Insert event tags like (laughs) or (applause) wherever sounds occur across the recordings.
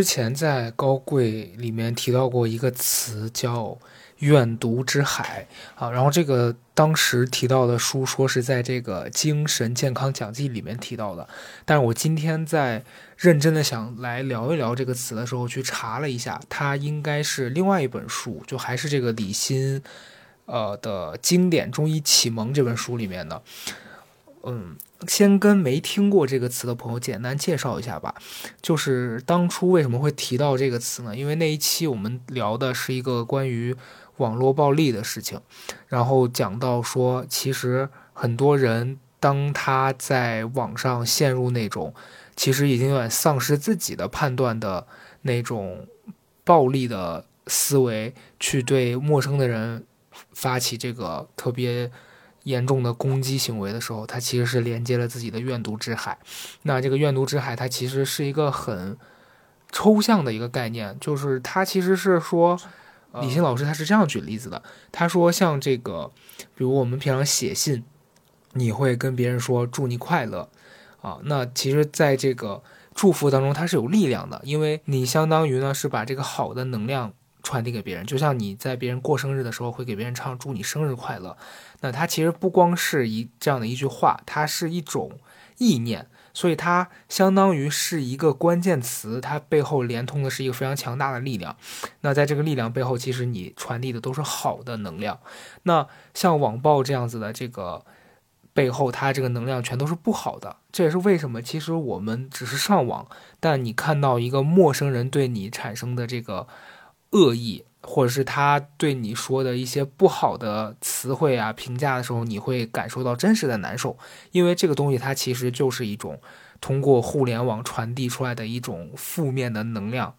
之前在高贵里面提到过一个词叫“怨毒之海”啊，然后这个当时提到的书说是在这个精神健康讲记里面提到的，但是我今天在认真的想来聊一聊这个词的时候，去查了一下，它应该是另外一本书，就还是这个李欣呃的经典中医启蒙这本书里面的。嗯，先跟没听过这个词的朋友简单介绍一下吧。就是当初为什么会提到这个词呢？因为那一期我们聊的是一个关于网络暴力的事情，然后讲到说，其实很多人当他在网上陷入那种其实已经有点丧失自己的判断的那种暴力的思维，去对陌生的人发起这个特别。严重的攻击行为的时候，他其实是连接了自己的怨毒之海。那这个怨毒之海，它其实是一个很抽象的一个概念，就是它其实是说，李欣老师他是这样举例子的，他说像这个，比如我们平常写信，你会跟别人说祝你快乐啊，那其实在这个祝福当中，它是有力量的，因为你相当于呢是把这个好的能量传递给别人，就像你在别人过生日的时候会给别人唱祝你生日快乐。那它其实不光是一这样的一句话，它是一种意念，所以它相当于是一个关键词，它背后连通的是一个非常强大的力量。那在这个力量背后，其实你传递的都是好的能量。那像网暴这样子的这个背后，它这个能量全都是不好的。这也是为什么，其实我们只是上网，但你看到一个陌生人对你产生的这个恶意。或者是他对你说的一些不好的词汇啊、评价的时候，你会感受到真实的难受，因为这个东西它其实就是一种通过互联网传递出来的一种负面的能量。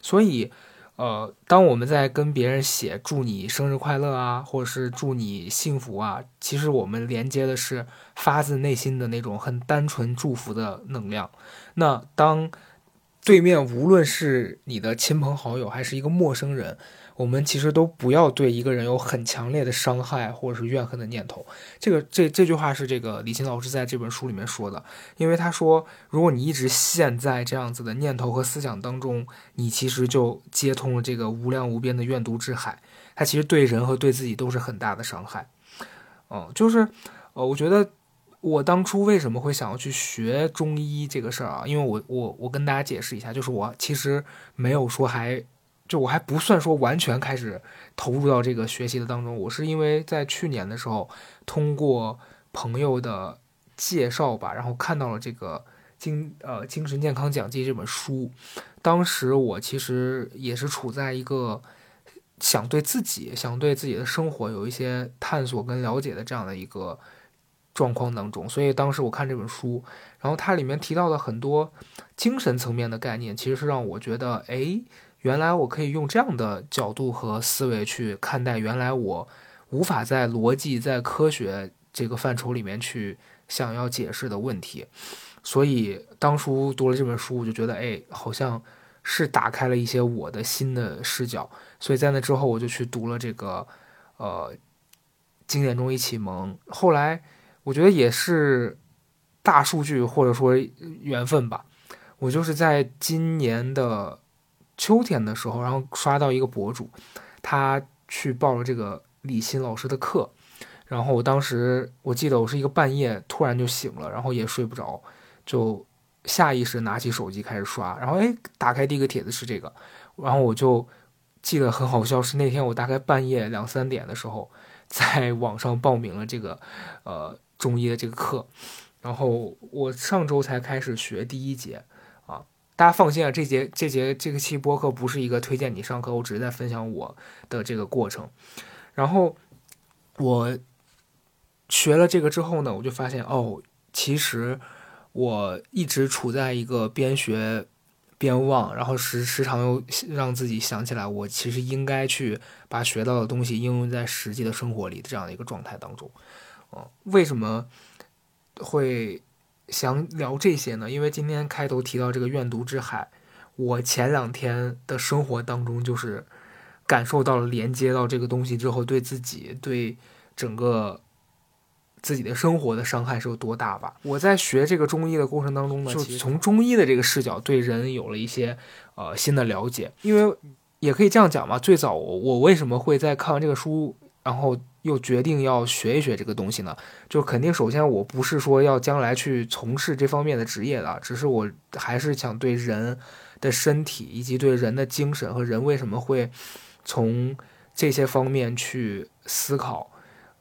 所以，呃，当我们在跟别人写祝你生日快乐啊，或者是祝你幸福啊，其实我们连接的是发自内心的那种很单纯祝福的能量。那当对面无论是你的亲朋好友，还是一个陌生人，我们其实都不要对一个人有很强烈的伤害或者是怨恨的念头。这个这这句话是这个李欣老师在这本书里面说的，因为他说，如果你一直陷在这样子的念头和思想当中，你其实就接通了这个无量无边的怨毒之海，它其实对人和对自己都是很大的伤害。嗯，就是呃，我觉得我当初为什么会想要去学中医这个事儿啊？因为我我我跟大家解释一下，就是我其实没有说还。就我还不算说完全开始投入到这个学习的当中，我是因为在去年的时候通过朋友的介绍吧，然后看到了这个精呃精神健康讲记这本书。当时我其实也是处在一个想对自己、想对自己的生活有一些探索跟了解的这样的一个状况当中，所以当时我看这本书，然后它里面提到的很多精神层面的概念，其实是让我觉得，哎。原来我可以用这样的角度和思维去看待，原来我无法在逻辑、在科学这个范畴里面去想要解释的问题。所以当初读了这本书，我就觉得，哎，好像是打开了一些我的新的视角。所以在那之后，我就去读了这个呃经典中医启蒙。后来我觉得也是大数据或者说缘分吧，我就是在今年的。秋天的时候，然后刷到一个博主，他去报了这个李欣老师的课，然后我当时我记得我是一个半夜突然就醒了，然后也睡不着，就下意识拿起手机开始刷，然后哎，打开第一个帖子是这个，然后我就记得很好笑，是那天我大概半夜两三点的时候，在网上报名了这个呃中医的这个课，然后我上周才开始学第一节啊，大家放心啊，这节这节这个期播客不是一个推荐你上课，我只是在分享我的这个过程。然后我学了这个之后呢，我就发现哦，其实我一直处在一个边学。边忘，然后时时常又让自己想起来，我其实应该去把学到的东西应用在实际的生活里的这样的一个状态当中。哦，为什么会想聊这些呢？因为今天开头提到这个愿读之海，我前两天的生活当中就是感受到了连接到这个东西之后，对自己对整个。自己的生活的伤害是有多大吧？我在学这个中医的过程当中呢，就从中医的这个视角对人有了一些呃新的了解。因为也可以这样讲嘛，最早我为什么会在看完这个书，然后又决定要学一学这个东西呢？就肯定首先我不是说要将来去从事这方面的职业的，只是我还是想对人的身体以及对人的精神和人为什么会从这些方面去思考。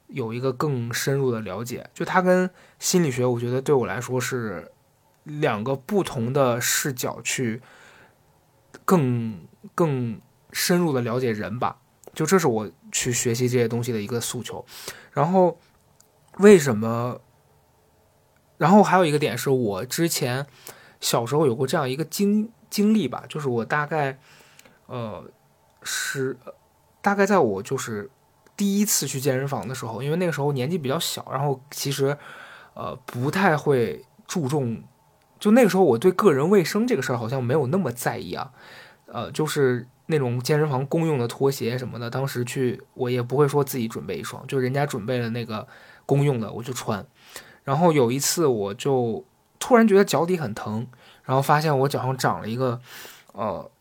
有一个更深入的了解，就它跟心理学，我觉得对我来说是两个不同的视角去更更深入的了解人吧。就这是我去学习这些东西的一个诉求。然后为什么？然后还有一个点是我之前小时候有过这样一个经经历吧，就是我大概呃是大概在我就是。第一次去健身房的时候，因为那个时候年纪比较小，然后其实，呃，不太会注重。就那个时候，我对个人卫生这个事儿好像没有那么在意啊。呃，就是那种健身房公用的拖鞋什么的，当时去我也不会说自己准备一双，就人家准备了那个公用的，我就穿。然后有一次，我就突然觉得脚底很疼，然后发现我脚上长了一个，呃。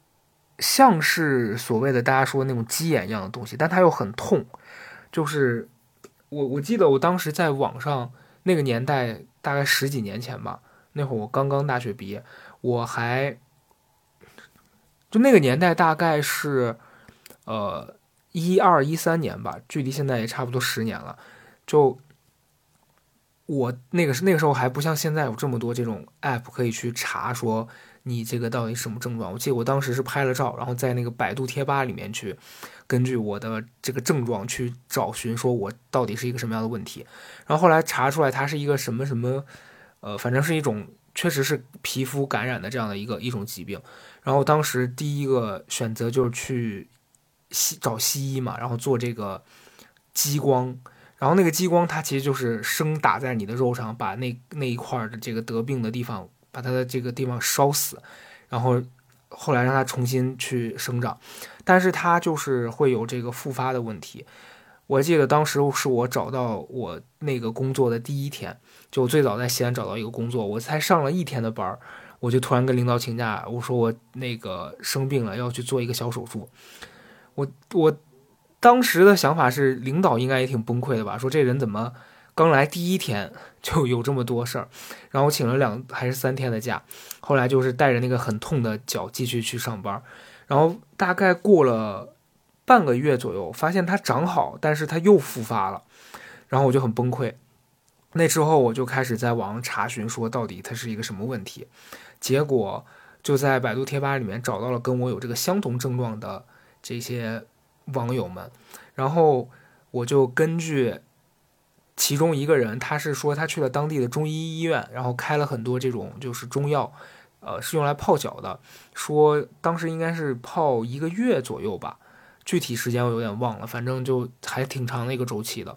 像是所谓的大家说的那种鸡眼一样的东西，但它又很痛。就是我我记得我当时在网上那个年代，大概十几年前吧，那会儿我刚刚大学毕业，我还就那个年代大概是呃一二一三年吧，距离现在也差不多十年了。就我那个是那个时候还不像现在有这么多这种 app 可以去查说。你这个到底什么症状？我记得我当时是拍了照，然后在那个百度贴吧里面去，根据我的这个症状去找寻，说我到底是一个什么样的问题。然后后来查出来，它是一个什么什么，呃，反正是一种确实是皮肤感染的这样的一个一种疾病。然后当时第一个选择就是去西找西医嘛，然后做这个激光，然后那个激光它其实就是生打在你的肉上，把那那一块的这个得病的地方。把它的这个地方烧死，然后后来让它重新去生长，但是它就是会有这个复发的问题。我记得当时是我找到我那个工作的第一天，就最早在西安找到一个工作，我才上了一天的班儿，我就突然跟领导请假，我说我那个生病了，要去做一个小手术。我我当时的想法是，领导应该也挺崩溃的吧，说这人怎么？刚来第一天 (laughs) 就有这么多事儿，然后请了两还是三天的假，后来就是带着那个很痛的脚继续去上班，然后大概过了半个月左右，发现它长好，但是它又复发了，然后我就很崩溃。那之后我就开始在网上查询，说到底它是一个什么问题，结果就在百度贴吧里面找到了跟我有这个相同症状的这些网友们，然后我就根据。其中一个人，他是说他去了当地的中医医院，然后开了很多这种就是中药，呃，是用来泡脚的。说当时应该是泡一个月左右吧，具体时间我有点忘了，反正就还挺长的一个周期的。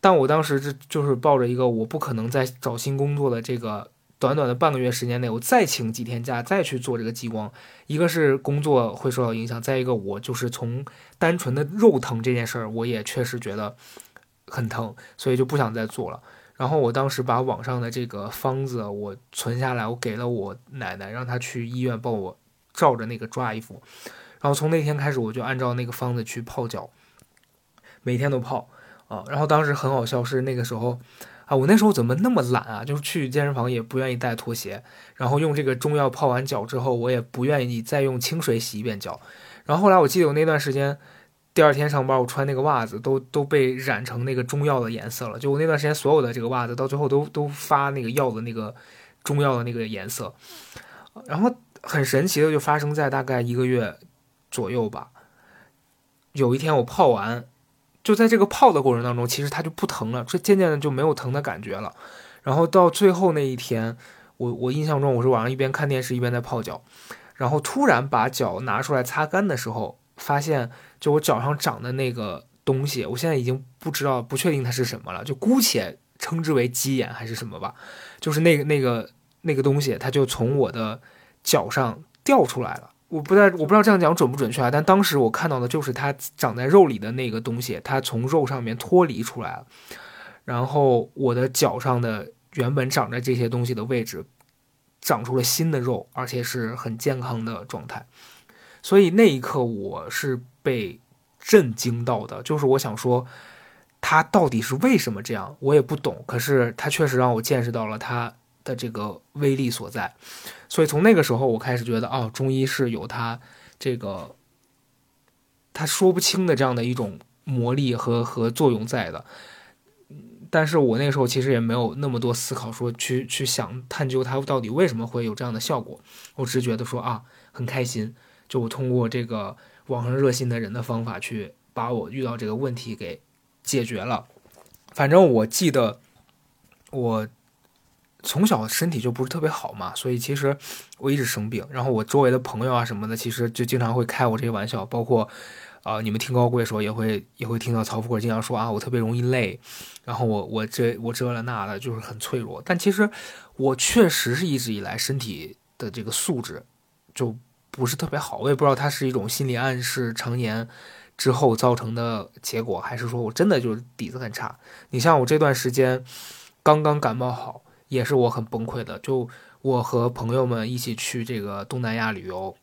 但我当时就就是抱着一个我不可能再找新工作的这个短短的半个月时间内，我再请几天假再去做这个激光，一个是工作会受到影响，再一个我就是从单纯的肉疼这件事儿，我也确实觉得。很疼，所以就不想再做了。然后我当时把网上的这个方子我存下来，我给了我奶奶，让她去医院帮我照着那个抓一副。然后从那天开始，我就按照那个方子去泡脚，每天都泡啊。然后当时很好笑，是那个时候啊，我那时候怎么那么懒啊？就是去健身房也不愿意带拖鞋，然后用这个中药泡完脚之后，我也不愿意再用清水洗一遍脚。然后后来我记得我那段时间。第二天上班，我穿那个袜子都都被染成那个中药的颜色了。就我那段时间所有的这个袜子，到最后都都发那个药的那个中药的那个颜色。然后很神奇的就发生在大概一个月左右吧。有一天我泡完，就在这个泡的过程当中，其实它就不疼了，这渐渐的就没有疼的感觉了。然后到最后那一天，我我印象中我是晚上一边看电视一边在泡脚，然后突然把脚拿出来擦干的时候，发现。就我脚上长的那个东西，我现在已经不知道、不确定它是什么了，就姑且称之为鸡眼还是什么吧。就是那个、那个、那个东西，它就从我的脚上掉出来了。我不太，我不知道这样讲准不准确啊。但当时我看到的就是它长在肉里的那个东西，它从肉上面脱离出来了。然后我的脚上的原本长着这些东西的位置，长出了新的肉，而且是很健康的状态。所以那一刻我是。被震惊到的，就是我想说，他到底是为什么这样，我也不懂。可是他确实让我见识到了他的这个威力所在。所以从那个时候，我开始觉得，哦，中医是有他这个他说不清的这样的一种魔力和和作用在的。但是我那个时候其实也没有那么多思考，说去去想探究它到底为什么会有这样的效果。我只是觉得说啊，很开心，就我通过这个。网上热心的人的方法去把我遇到这个问题给解决了。反正我记得我从小身体就不是特别好嘛，所以其实我一直生病。然后我周围的朋友啊什么的，其实就经常会开我这些玩笑。包括啊，你们听高贵的时候也会也会听到曹富贵经常说啊，我特别容易累，然后我我这我这了那的，就是很脆弱。但其实我确实是一直以来身体的这个素质就。不是特别好，我也不知道它是一种心理暗示，常年之后造成的结果，还是说我真的就是底子很差。你像我这段时间刚刚感冒好，也是我很崩溃的。就我和朋友们一起去这个东南亚旅游，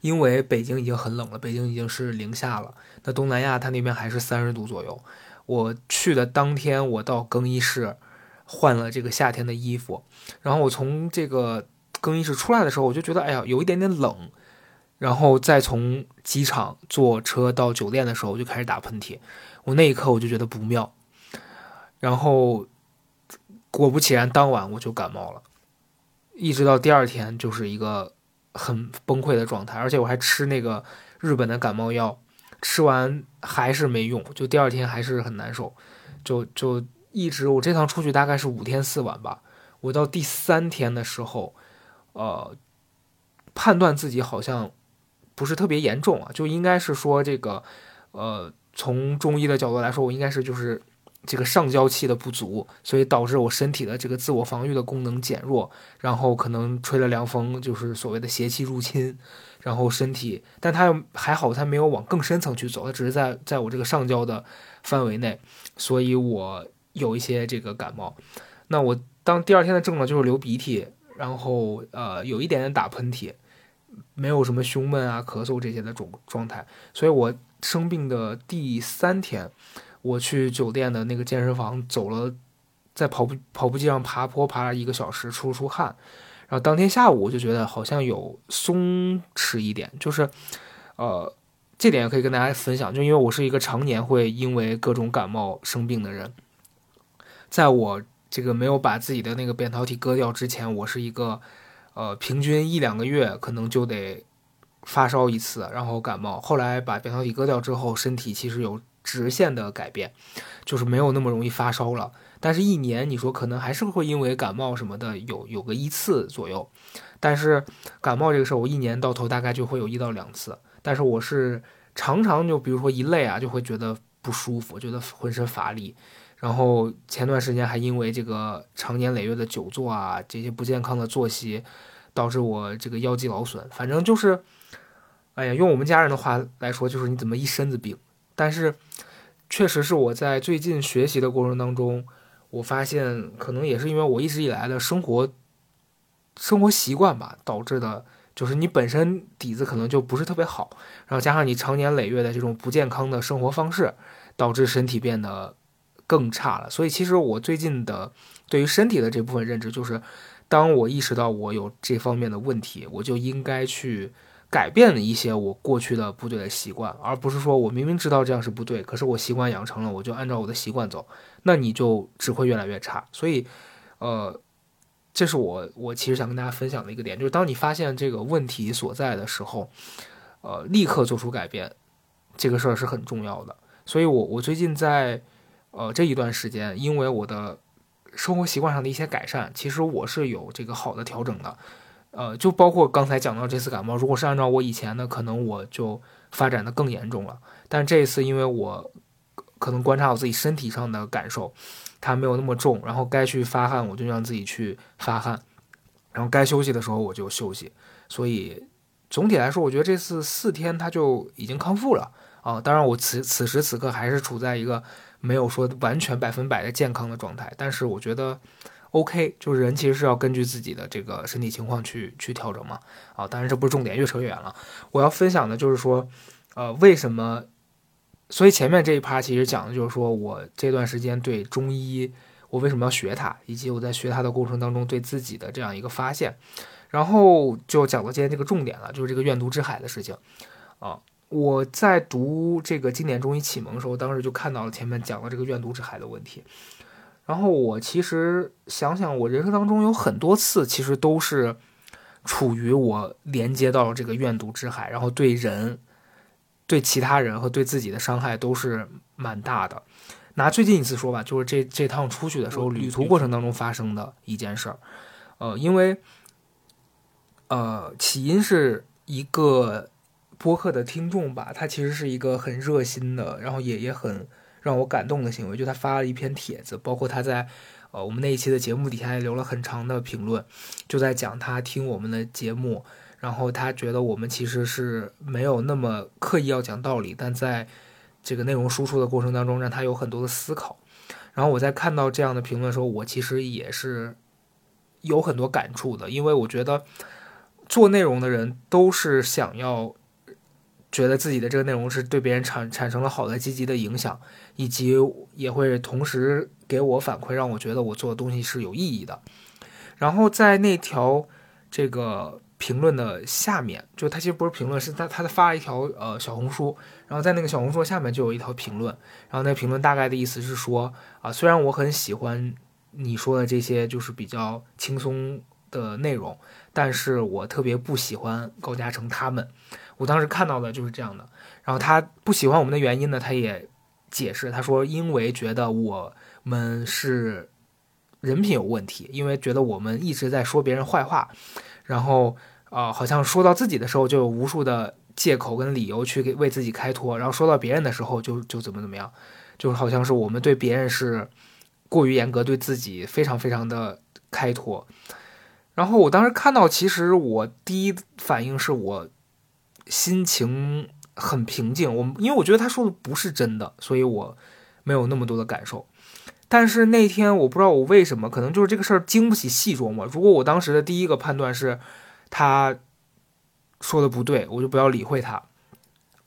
因为北京已经很冷了，北京已经是零下了。那东南亚它那边还是三十度左右。我去的当天，我到更衣室换了这个夏天的衣服，然后我从这个。更衣室出来的时候，我就觉得哎呀，有一点点冷，然后再从机场坐车到酒店的时候，我就开始打喷嚏。我那一刻我就觉得不妙，然后果不其然，当晚我就感冒了，一直到第二天就是一个很崩溃的状态，而且我还吃那个日本的感冒药，吃完还是没用，就第二天还是很难受，就就一直我这趟出去大概是五天四晚吧，我到第三天的时候。呃，判断自己好像不是特别严重啊，就应该是说这个，呃，从中医的角度来说，我应该是就是这个上焦气的不足，所以导致我身体的这个自我防御的功能减弱，然后可能吹了凉风，就是所谓的邪气入侵，然后身体，但它还好，它没有往更深层去走，它只是在在我这个上焦的范围内，所以我有一些这个感冒。那我当第二天的症状就是流鼻涕。然后呃，有一点点打喷嚏，没有什么胸闷啊、咳嗽这些的种状态。所以我生病的第三天，我去酒店的那个健身房走了，在跑步跑步机上爬坡爬了一个小时，出出汗。然后当天下午我就觉得好像有松弛一点，就是呃，这点也可以跟大家分享，就因为我是一个常年会因为各种感冒生病的人，在我。这个没有把自己的那个扁桃体割掉之前，我是一个，呃，平均一两个月可能就得发烧一次，然后感冒。后来把扁桃体割掉之后，身体其实有直线的改变，就是没有那么容易发烧了。但是，一年你说可能还是会因为感冒什么的有有个一次左右。但是感冒这个事儿，我一年到头大概就会有一到两次。但是我是常常就比如说一累啊，就会觉得不舒服，觉得浑身乏力。然后前段时间还因为这个长年累月的久坐啊，这些不健康的作息，导致我这个腰肌劳损。反正就是，哎呀，用我们家人的话来说，就是你怎么一身子病。但是，确实是我在最近学习的过程当中，我发现可能也是因为我一直以来的生活生活习惯吧，导致的，就是你本身底子可能就不是特别好，然后加上你长年累月的这种不健康的生活方式，导致身体变得。更差了，所以其实我最近的对于身体的这部分认知就是，当我意识到我有这方面的问题，我就应该去改变了一些我过去的部队的习惯，而不是说我明明知道这样是不对，可是我习惯养成了，我就按照我的习惯走，那你就只会越来越差。所以，呃，这是我我其实想跟大家分享的一个点，就是当你发现这个问题所在的时候，呃，立刻做出改变，这个事儿是很重要的。所以我我最近在呃这一段时间，因为我的生活习惯上的一些改善，其实我是有这个好的调整的。呃，就包括刚才讲到这次感冒，如果是按照我以前的，可能我就发展的更严重了。但这一次，因为我可能观察我自己身体上的感受，它没有那么重，然后该去发汗，我就让自己去发汗，然后该休息的时候我就休息。所以总体来说，我觉得这次四天它就已经康复了啊。当然，我此此时此刻还是处在一个没有说完全百分百的健康的状态，但是我觉得。OK，就是人其实是要根据自己的这个身体情况去去调整嘛。啊，当然这不是重点，越扯越远了。我要分享的就是说，呃，为什么？所以前面这一趴其实讲的就是说我这段时间对中医，我为什么要学它，以及我在学它的过程当中对自己的这样一个发现。然后就讲到今天这个重点了，就是这个愿读之海的事情。啊，我在读这个经典中医启蒙的时候，当时就看到了前面讲的这个愿读之海的问题。然后我其实想想，我人生当中有很多次，其实都是处于我连接到了这个怨毒之海，然后对人、对其他人和对自己的伤害都是蛮大的。拿最近一次说吧，就是这这趟出去的时候，旅途过程当中发生的一件事儿。呃，因为呃，起因是一个播客的听众吧，他其实是一个很热心的，然后也也很。让我感动的行为，就他发了一篇帖子，包括他在，呃，我们那一期的节目底下也留了很长的评论，就在讲他听我们的节目，然后他觉得我们其实是没有那么刻意要讲道理，但在这个内容输出的过程当中，让他有很多的思考。然后我在看到这样的评论的时候，我其实也是有很多感触的，因为我觉得做内容的人都是想要。觉得自己的这个内容是对别人产产生了好的积极的影响，以及也会同时给我反馈，让我觉得我做的东西是有意义的。然后在那条这个评论的下面，就他其实不是评论，是他他发了一条呃小红书，然后在那个小红书下面就有一条评论，然后那评论大概的意思是说啊，虽然我很喜欢你说的这些就是比较轻松的内容，但是我特别不喜欢高嘉诚他们。我当时看到的就是这样的，然后他不喜欢我们的原因呢，他也解释，他说因为觉得我们是人品有问题，因为觉得我们一直在说别人坏话，然后啊，好像说到自己的时候就有无数的借口跟理由去给为自己开脱，然后说到别人的时候就就怎么怎么样，就是好像是我们对别人是过于严格，对自己非常非常的开脱。然后我当时看到，其实我第一反应是我。心情很平静，我因为我觉得他说的不是真的，所以我没有那么多的感受。但是那天我不知道我为什么，可能就是这个事儿经不起细琢磨。如果我当时的第一个判断是他说的不对，我就不要理会他，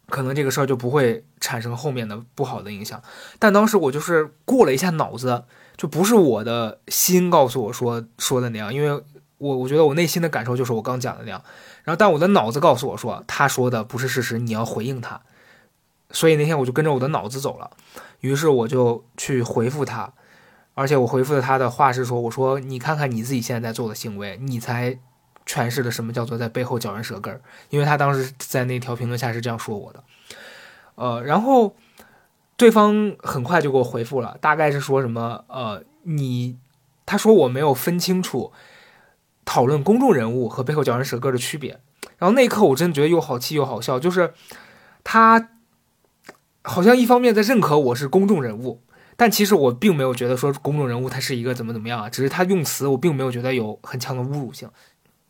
可能这个事儿就不会产生后面的不好的影响。但当时我就是过了一下脑子，就不是我的心告诉我说说的那样，因为。我我觉得我内心的感受就是我刚讲的那样，然后但我的脑子告诉我说他说的不是事实，你要回应他，所以那天我就跟着我的脑子走了，于是我就去回复他，而且我回复的他的话是说，我说你看看你自己现在在做的行为，你才诠释了什么叫做在背后嚼人舌根儿，因为他当时在那条评论下是这样说我的，呃，然后对方很快就给我回复了，大概是说什么呃你，他说我没有分清楚。讨论公众人物和背后嚼人舌根的区别，然后那一刻我真的觉得又好气又好笑，就是他好像一方面在认可我是公众人物，但其实我并没有觉得说公众人物他是一个怎么怎么样啊，只是他用词我并没有觉得有很强的侮辱性。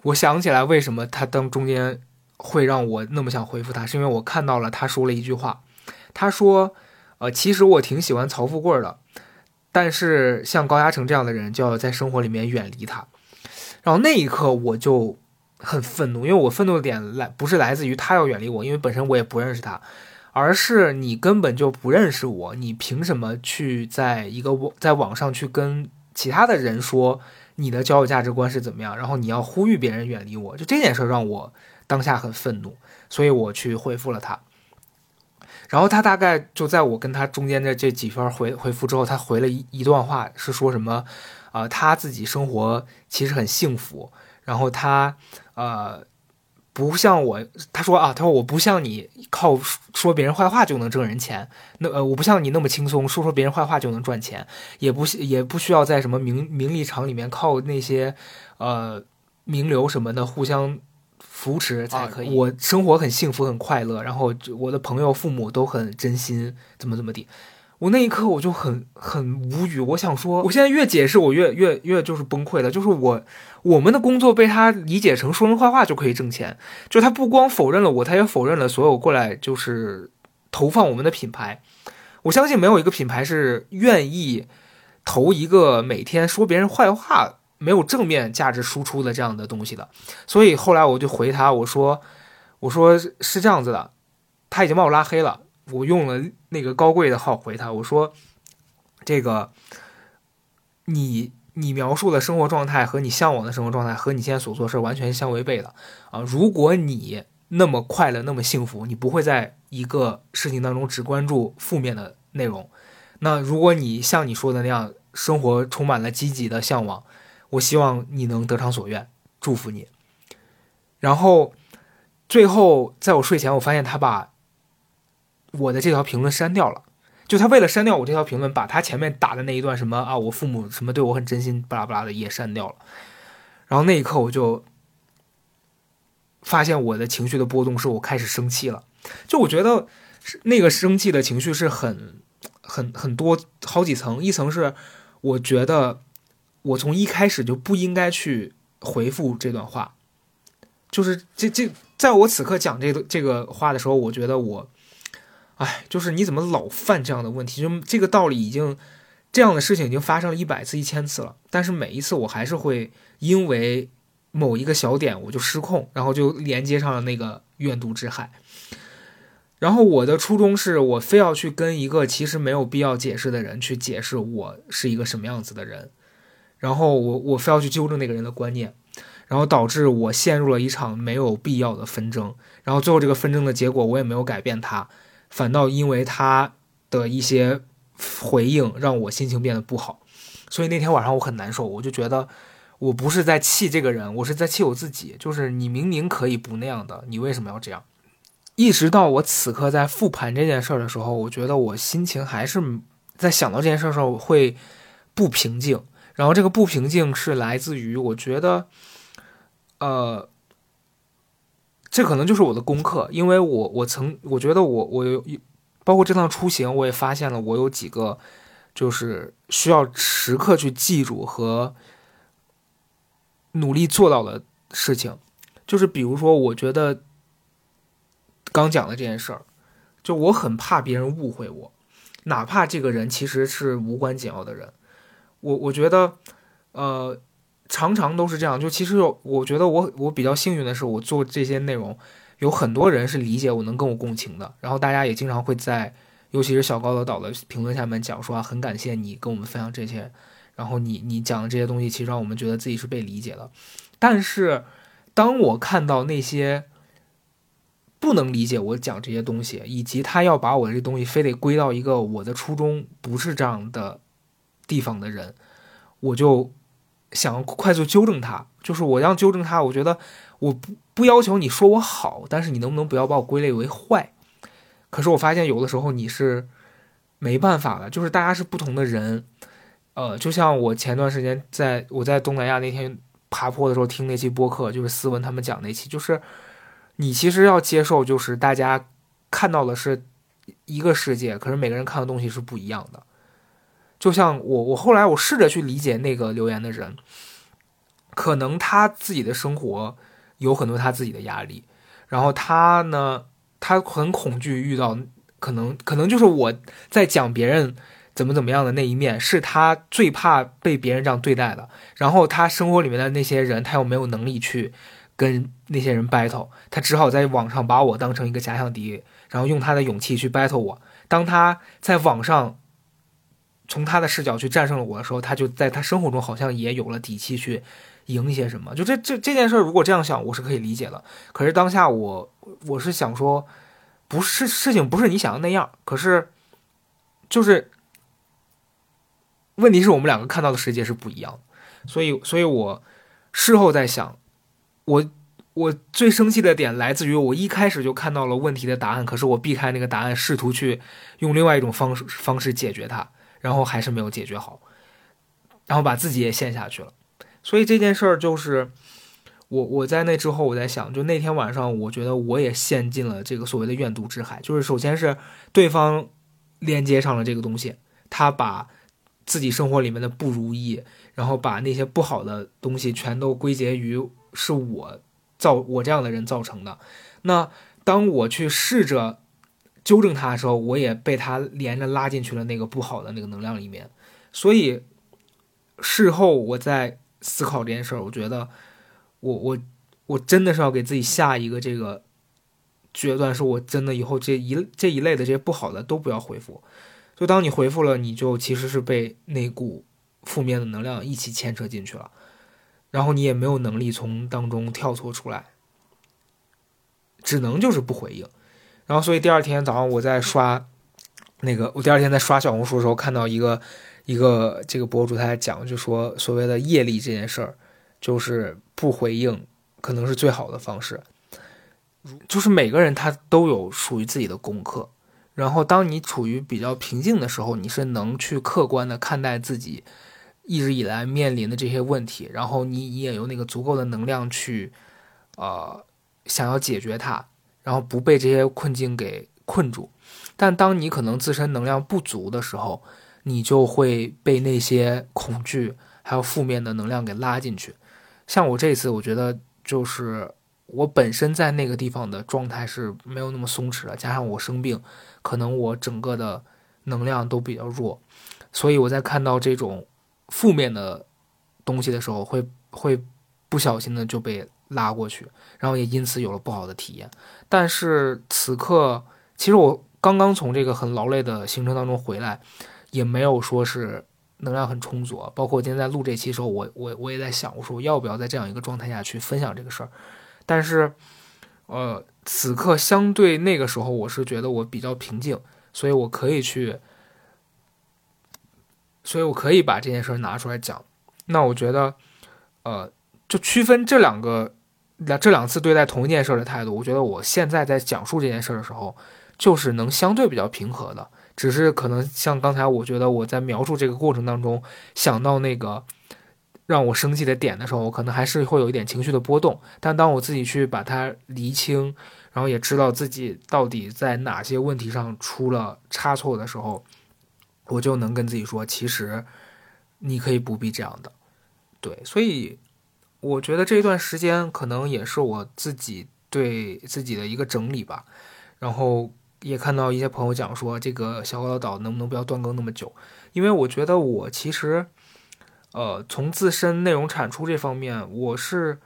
我想起来为什么他当中间会让我那么想回复他，是因为我看到了他说了一句话，他说：“呃，其实我挺喜欢曹富贵的，但是像高嘉诚这样的人就要在生活里面远离他。”然后那一刻我就很愤怒，因为我愤怒的点来不是来自于他要远离我，因为本身我也不认识他，而是你根本就不认识我，你凭什么去在一个网在网上去跟其他的人说你的交友价值观是怎么样？然后你要呼吁别人远离我，就这件事让我当下很愤怒，所以我去回复了他。然后他大概就在我跟他中间的这几番回回复之后，他回了一一段话，是说什么？啊、他自己生活其实很幸福，然后他呃不像我，他说啊，他说我不像你靠说别人坏话就能挣人钱，那呃我不像你那么轻松，说说别人坏话就能赚钱，也不也不需要在什么名名利场里面靠那些呃名流什么的互相扶持才可以。啊我生活很幸福很快乐，然后我的朋友父母都很真心，怎么怎么地。我那一刻我就很很无语，我想说，我现在越解释我越越越就是崩溃了，就是我我们的工作被他理解成说人坏话就可以挣钱，就他不光否认了我，他也否认了所有过来就是投放我们的品牌。我相信没有一个品牌是愿意投一个每天说别人坏话、没有正面价值输出的这样的东西的。所以后来我就回他，我说：“我说是这样子的，他已经把我拉黑了。我用了那个高贵的号回他，我说这个你你描述的生活状态和你向往的生活状态和你现在所做的事完全相违背的啊！如果你那么快乐，那么幸福，你不会在一个事情当中只关注负面的内容。那如果你像你说的那样，生活充满了积极的向往，我希望你能得偿所愿，祝福你。然后最后在我睡前，我发现他把我的这条评论删掉了。就他为了删掉我这条评论，把他前面打的那一段什么啊，我父母什么对我很真心，巴拉巴拉的也删掉了。然后那一刻我就发现我的情绪的波动，是我开始生气了。就我觉得那个生气的情绪是很很很多好几层，一层是我觉得我从一开始就不应该去回复这段话，就是这这在我此刻讲这个这个话的时候，我觉得我。哎，就是你怎么老犯这样的问题？就这个道理已经，这样的事情已经发生了一百次、一千次了，但是每一次我还是会因为某一个小点我就失控，然后就连接上了那个怨毒之海。然后我的初衷是我非要去跟一个其实没有必要解释的人去解释我是一个什么样子的人，然后我我非要去纠正那个人的观念，然后导致我陷入了一场没有必要的纷争，然后最后这个纷争的结果我也没有改变它。反倒因为他的一些回应让我心情变得不好，所以那天晚上我很难受，我就觉得我不是在气这个人，我是在气我自己。就是你明明可以不那样的，你为什么要这样？一直到我此刻在复盘这件事儿的时候，我觉得我心情还是在想到这件事儿的时候会不平静。然后这个不平静是来自于我觉得，呃。这可能就是我的功课，因为我我曾我觉得我我有，包括这趟出行，我也发现了我有几个就是需要时刻去记住和努力做到的事情，就是比如说，我觉得刚讲的这件事儿，就我很怕别人误会我，哪怕这个人其实是无关紧要的人，我我觉得，呃。常常都是这样，就其实我觉得我我比较幸运的是，我做这些内容，有很多人是理解我能跟我共情的，然后大家也经常会在，尤其是小高的岛的评论下面讲说啊，很感谢你跟我们分享这些，然后你你讲的这些东西，其实让我们觉得自己是被理解的。但是当我看到那些不能理解我讲这些东西，以及他要把我这东西非得归到一个我的初衷不是这样的地方的人，我就。想快速纠正他，就是我要纠正他。我觉得我不不要求你说我好，但是你能不能不要把我归类为坏？可是我发现有的时候你是没办法的，就是大家是不同的人。呃，就像我前段时间在我在东南亚那天爬坡的时候听那期播客，就是思文他们讲那期，就是你其实要接受，就是大家看到的是一个世界，可是每个人看的东西是不一样的。就像我，我后来我试着去理解那个留言的人，可能他自己的生活有很多他自己的压力，然后他呢，他很恐惧遇到可能可能就是我在讲别人怎么怎么样的那一面，是他最怕被别人这样对待的。然后他生活里面的那些人，他又没有能力去跟那些人 battle，他只好在网上把我当成一个假想敌，然后用他的勇气去 battle 我。当他在网上。从他的视角去战胜了我的时候，他就在他生活中好像也有了底气去赢一些什么。就这这这件事，如果这样想，我是可以理解的。可是当下我我是想说，不是事情不是你想的那样。可是就是问题是我们两个看到的世界是不一样的。所以所以我事后在想，我我最生气的点来自于我一开始就看到了问题的答案，可是我避开那个答案，试图去用另外一种方式方式解决它。然后还是没有解决好，然后把自己也陷下去了。所以这件事儿就是我我在那之后我在想，就那天晚上，我觉得我也陷进了这个所谓的怨毒之海。就是首先是对方连接上了这个东西，他把自己生活里面的不如意，然后把那些不好的东西全都归结于是我造我这样的人造成的。那当我去试着。纠正他的时候，我也被他连着拉进去了那个不好的那个能量里面，所以事后我在思考这件事儿，我觉得我我我真的是要给自己下一个这个决断，是我真的以后这一这一类的这些不好的都不要回复。就当你回复了，你就其实是被那股负面的能量一起牵扯进去了，然后你也没有能力从当中跳脱出来，只能就是不回应。然后，所以第二天早上我在刷那个，我第二天在刷小红书的时候，看到一个一个这个博主他在讲，就说所谓的业力这件事儿，就是不回应可能是最好的方式。就是每个人他都有属于自己的功课，然后当你处于比较平静的时候，你是能去客观的看待自己一直以来面临的这些问题，然后你你也有那个足够的能量去呃想要解决它。然后不被这些困境给困住，但当你可能自身能量不足的时候，你就会被那些恐惧还有负面的能量给拉进去。像我这次，我觉得就是我本身在那个地方的状态是没有那么松弛了，加上我生病，可能我整个的能量都比较弱，所以我在看到这种负面的东西的时候，会会不小心的就被。拉过去，然后也因此有了不好的体验。但是此刻，其实我刚刚从这个很劳累的行程当中回来，也没有说是能量很充足。包括今天在录这期的时候，我我我也在想，我说我要不要在这样一个状态下去分享这个事儿。但是，呃，此刻相对那个时候，我是觉得我比较平静，所以我可以去，所以我可以把这件事拿出来讲。那我觉得，呃，就区分这两个。那这两次对待同一件事的态度，我觉得我现在在讲述这件事的时候，就是能相对比较平和的。只是可能像刚才，我觉得我在描述这个过程当中，想到那个让我生气的点的时候，我可能还是会有一点情绪的波动。但当我自己去把它厘清，然后也知道自己到底在哪些问题上出了差错的时候，我就能跟自己说，其实你可以不必这样的。对，所以。我觉得这一段时间可能也是我自己对自己的一个整理吧，然后也看到一些朋友讲说，这个小高岛能不能不要断更那么久？因为我觉得我其实，呃，从自身内容产出这方面，我是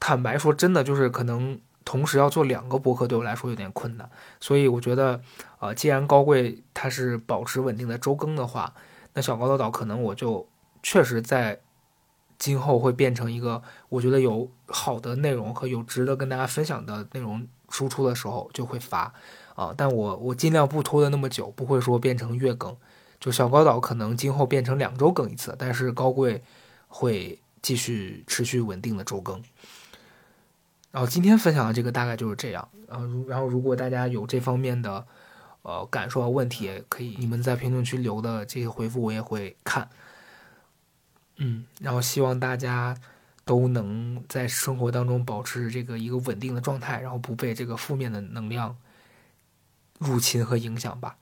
坦白说，真的就是可能同时要做两个博客对我来说有点困难，所以我觉得，呃，既然高贵它是保持稳定的周更的话，那小高岛可能我就确实在。今后会变成一个我觉得有好的内容和有值得跟大家分享的内容输出的时候就会发啊，但我我尽量不拖的那么久，不会说变成月更，就小高岛可能今后变成两周更一次，但是高贵会继续持续稳定的周更。然后今天分享的这个大概就是这样，然后如然后如果大家有这方面的呃感受和问题，也可以你们在评论区留的这些回复我也会看。嗯，然后希望大家都能在生活当中保持这个一个稳定的状态，然后不被这个负面的能量入侵和影响吧。